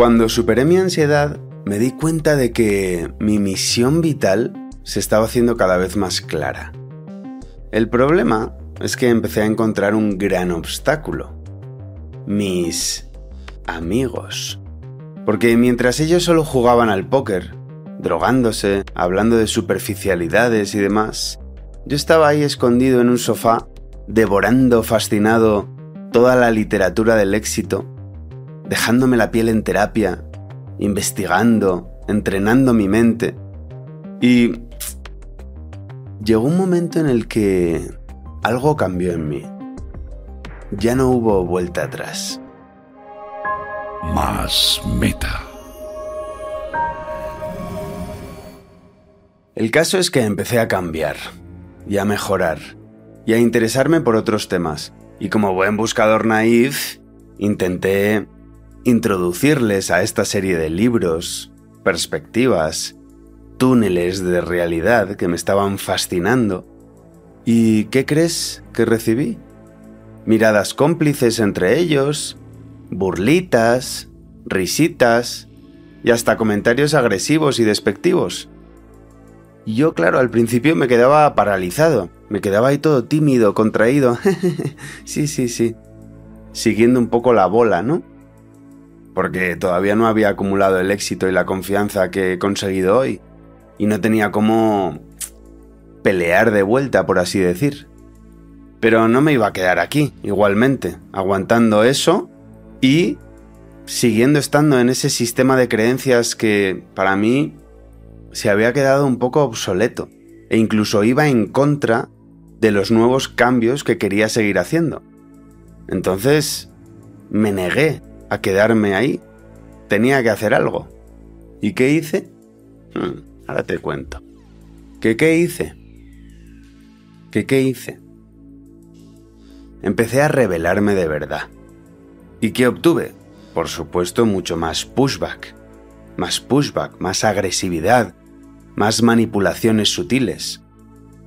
Cuando superé mi ansiedad, me di cuenta de que mi misión vital se estaba haciendo cada vez más clara. El problema es que empecé a encontrar un gran obstáculo. Mis amigos. Porque mientras ellos solo jugaban al póker, drogándose, hablando de superficialidades y demás, yo estaba ahí escondido en un sofá, devorando fascinado toda la literatura del éxito, dejándome la piel en terapia, investigando, entrenando mi mente. Y llegó un momento en el que algo cambió en mí. Ya no hubo vuelta atrás. Más meta. El caso es que empecé a cambiar y a mejorar y a interesarme por otros temas. Y como buen buscador naif, intenté introducirles a esta serie de libros, perspectivas, túneles de realidad que me estaban fascinando. ¿Y qué crees que recibí? Miradas cómplices entre ellos, burlitas, risitas y hasta comentarios agresivos y despectivos. Yo, claro, al principio me quedaba paralizado, me quedaba ahí todo tímido, contraído. sí, sí, sí. Siguiendo un poco la bola, ¿no? Porque todavía no había acumulado el éxito y la confianza que he conseguido hoy. Y no tenía cómo pelear de vuelta, por así decir. Pero no me iba a quedar aquí, igualmente, aguantando eso y siguiendo estando en ese sistema de creencias que, para mí, se había quedado un poco obsoleto e incluso iba en contra de los nuevos cambios que quería seguir haciendo. Entonces me negué a quedarme ahí. Tenía que hacer algo. ¿Y qué hice? Hmm, ahora te cuento. ¿Qué qué hice? ¿Qué qué hice? Empecé a revelarme de verdad. ¿Y qué obtuve? Por supuesto, mucho más pushback. Más pushback, más agresividad, más manipulaciones sutiles.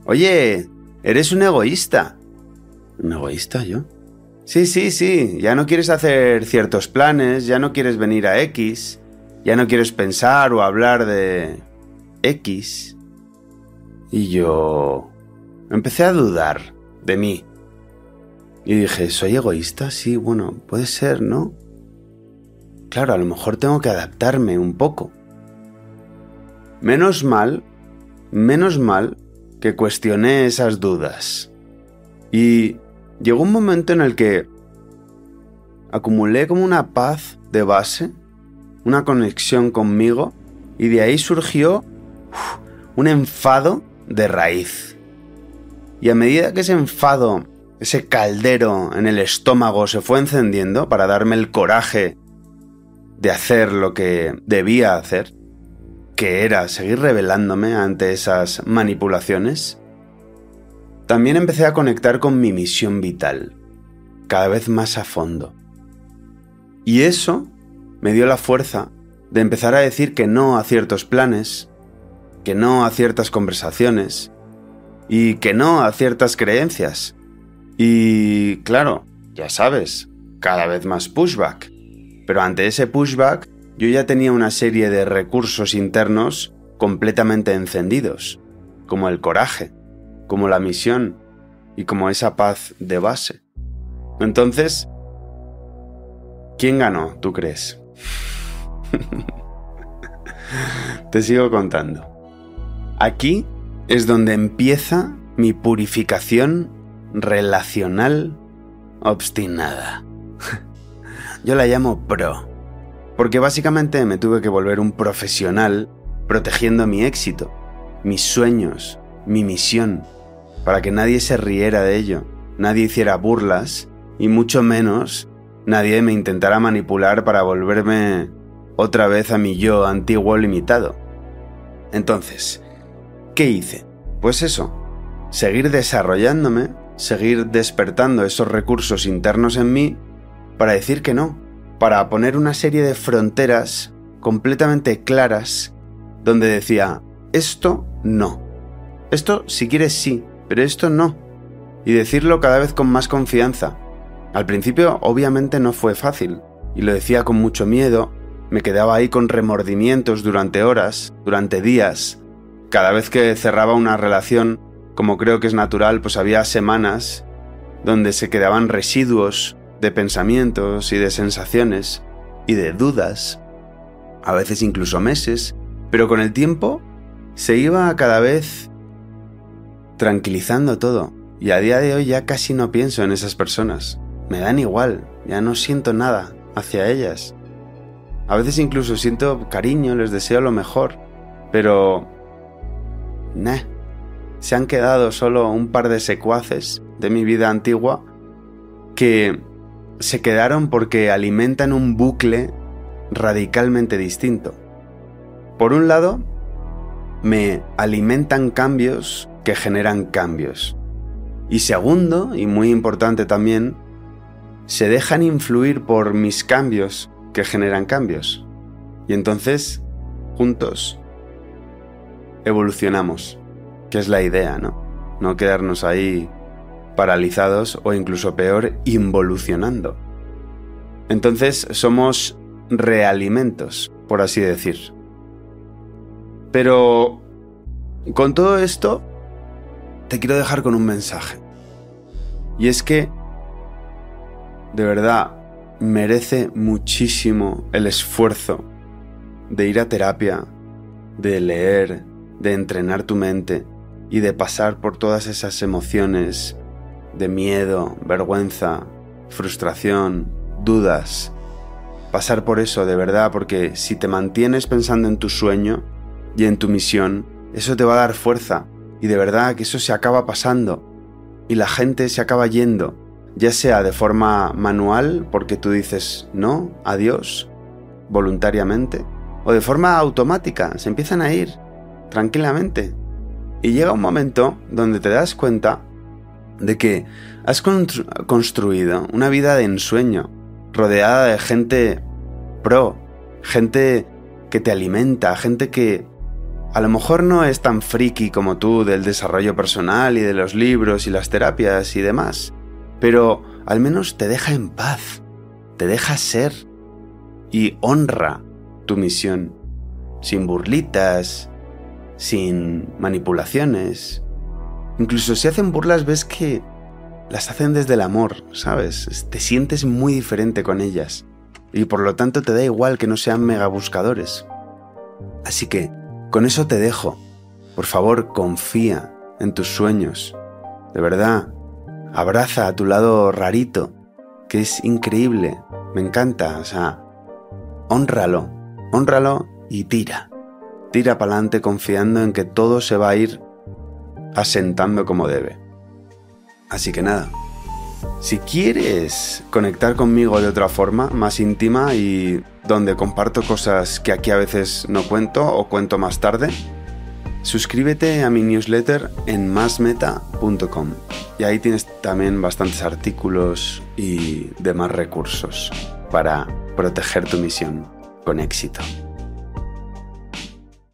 Oye, eres un egoísta. ¿Un egoísta yo? Sí, sí, sí, ya no quieres hacer ciertos planes, ya no quieres venir a X, ya no quieres pensar o hablar de X. Y yo empecé a dudar de mí. Y dije, ¿soy egoísta? Sí, bueno, puede ser, ¿no? Claro, a lo mejor tengo que adaptarme un poco. Menos mal, menos mal que cuestioné esas dudas. Y llegó un momento en el que acumulé como una paz de base, una conexión conmigo, y de ahí surgió un enfado de raíz. Y a medida que ese enfado, ese caldero en el estómago se fue encendiendo para darme el coraje de hacer lo que debía hacer, que era seguir revelándome ante esas manipulaciones, también empecé a conectar con mi misión vital, cada vez más a fondo. Y eso me dio la fuerza de empezar a decir que no a ciertos planes, que no a ciertas conversaciones y que no a ciertas creencias. Y claro, ya sabes, cada vez más pushback. Pero ante ese pushback yo ya tenía una serie de recursos internos completamente encendidos, como el coraje, como la misión y como esa paz de base. Entonces, ¿quién ganó, tú crees? Te sigo contando. Aquí es donde empieza mi purificación relacional obstinada. Yo la llamo pro porque básicamente me tuve que volver un profesional protegiendo mi éxito, mis sueños, mi misión, para que nadie se riera de ello, nadie hiciera burlas y mucho menos nadie me intentara manipular para volverme otra vez a mi yo antiguo limitado. Entonces, ¿qué hice? Pues eso, seguir desarrollándome, seguir despertando esos recursos internos en mí para decir que no, para poner una serie de fronteras completamente claras donde decía, esto no. Esto si quieres sí, pero esto no. Y decirlo cada vez con más confianza. Al principio obviamente no fue fácil, y lo decía con mucho miedo, me quedaba ahí con remordimientos durante horas, durante días. Cada vez que cerraba una relación, como creo que es natural, pues había semanas donde se quedaban residuos de pensamientos y de sensaciones y de dudas, a veces incluso meses, pero con el tiempo se iba cada vez tranquilizando todo. Y a día de hoy ya casi no pienso en esas personas. Me dan igual, ya no siento nada hacia ellas. A veces incluso siento cariño, les deseo lo mejor, pero... Nah, se han quedado solo un par de secuaces de mi vida antigua que se quedaron porque alimentan un bucle radicalmente distinto. Por un lado, me alimentan cambios que generan cambios. Y segundo, y muy importante también, se dejan influir por mis cambios que generan cambios. Y entonces, juntos, evolucionamos, que es la idea, ¿no? No quedarnos ahí paralizados o incluso peor, involucionando. Entonces somos realimentos, por así decir. Pero con todo esto, te quiero dejar con un mensaje. Y es que, de verdad, merece muchísimo el esfuerzo de ir a terapia, de leer, de entrenar tu mente y de pasar por todas esas emociones de miedo, vergüenza, frustración, dudas. Pasar por eso de verdad, porque si te mantienes pensando en tu sueño y en tu misión, eso te va a dar fuerza y de verdad que eso se acaba pasando y la gente se acaba yendo, ya sea de forma manual, porque tú dices no, adiós, voluntariamente, o de forma automática, se empiezan a ir tranquilamente. Y llega un momento donde te das cuenta de que has construido una vida de ensueño, rodeada de gente pro, gente que te alimenta, gente que a lo mejor no es tan friki como tú del desarrollo personal y de los libros y las terapias y demás, pero al menos te deja en paz, te deja ser y honra tu misión, sin burlitas, sin manipulaciones, Incluso si hacen burlas ves que las hacen desde el amor, ¿sabes? Te sientes muy diferente con ellas. Y por lo tanto te da igual que no sean mega buscadores. Así que, con eso te dejo. Por favor, confía en tus sueños. De verdad, abraza a tu lado rarito, que es increíble. Me encanta, o sea, honralo, honralo y tira. Tira para adelante confiando en que todo se va a ir asentando como debe. Así que nada, si quieres conectar conmigo de otra forma, más íntima y donde comparto cosas que aquí a veces no cuento o cuento más tarde, suscríbete a mi newsletter en masmeta.com y ahí tienes también bastantes artículos y demás recursos para proteger tu misión con éxito.